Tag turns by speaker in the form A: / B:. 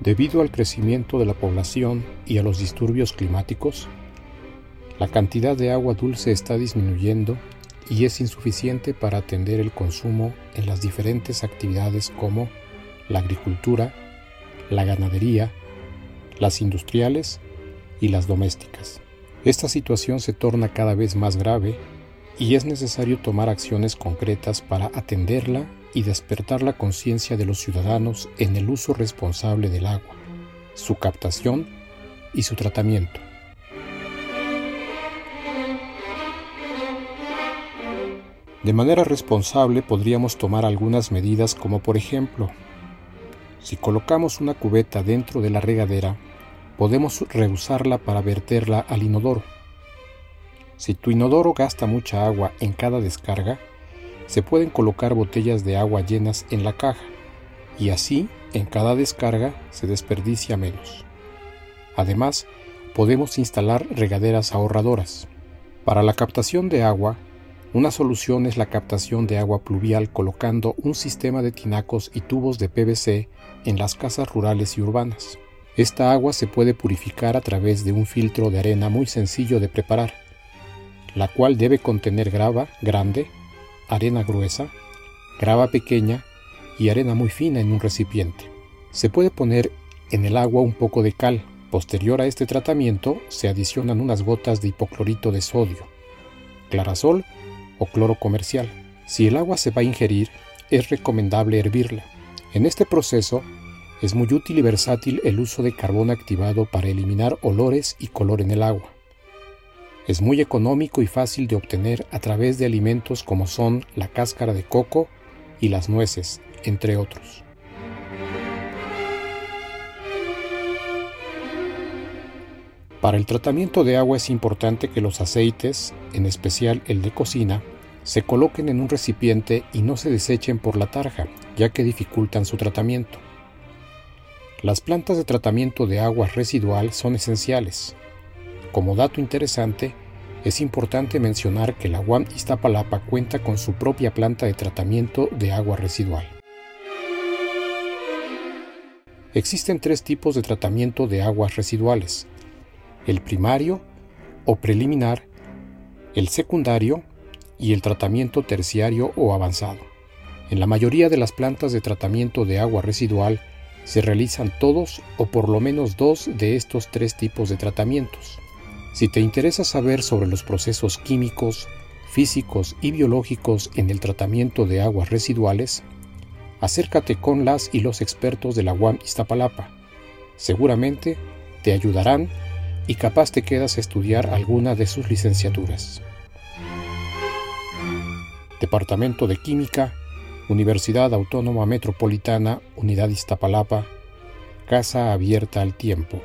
A: Debido al crecimiento de la población y a los disturbios climáticos, la cantidad de agua dulce está disminuyendo y es insuficiente para atender el consumo en las diferentes actividades como la agricultura, la ganadería, las industriales y las domésticas. Esta situación se torna cada vez más grave y es necesario tomar acciones concretas para atenderla y despertar la conciencia de los ciudadanos en el uso responsable del agua, su captación y su tratamiento. De manera responsable podríamos tomar algunas medidas como por ejemplo, si colocamos una cubeta dentro de la regadera, podemos reusarla para verterla al inodoro. Si tu inodoro gasta mucha agua en cada descarga, se pueden colocar botellas de agua llenas en la caja y así en cada descarga se desperdicia menos. Además, podemos instalar regaderas ahorradoras. Para la captación de agua, una solución es la captación de agua pluvial colocando un sistema de tinacos y tubos de PVC en las casas rurales y urbanas. Esta agua se puede purificar a través de un filtro de arena muy sencillo de preparar, la cual debe contener grava grande arena gruesa, grava pequeña y arena muy fina en un recipiente. Se puede poner en el agua un poco de cal. Posterior a este tratamiento se adicionan unas gotas de hipoclorito de sodio, clarasol o cloro comercial. Si el agua se va a ingerir, es recomendable hervirla. En este proceso es muy útil y versátil el uso de carbón activado para eliminar olores y color en el agua. Es muy económico y fácil de obtener a través de alimentos como son la cáscara de coco y las nueces, entre otros. Para el tratamiento de agua es importante que los aceites, en especial el de cocina, se coloquen en un recipiente y no se desechen por la tarja, ya que dificultan su tratamiento. Las plantas de tratamiento de agua residual son esenciales, como dato interesante, es importante mencionar que la UAM Iztapalapa cuenta con su propia planta de tratamiento de agua residual. Existen tres tipos de tratamiento de aguas residuales. El primario o preliminar, el secundario y el tratamiento terciario o avanzado. En la mayoría de las plantas de tratamiento de agua residual se realizan todos o por lo menos dos de estos tres tipos de tratamientos. Si te interesa saber sobre los procesos químicos, físicos y biológicos en el tratamiento de aguas residuales, acércate con las y los expertos de la UAM Iztapalapa. Seguramente te ayudarán y capaz te quedas a estudiar alguna de sus licenciaturas. Departamento de Química, Universidad Autónoma Metropolitana, Unidad Iztapalapa, Casa Abierta al Tiempo.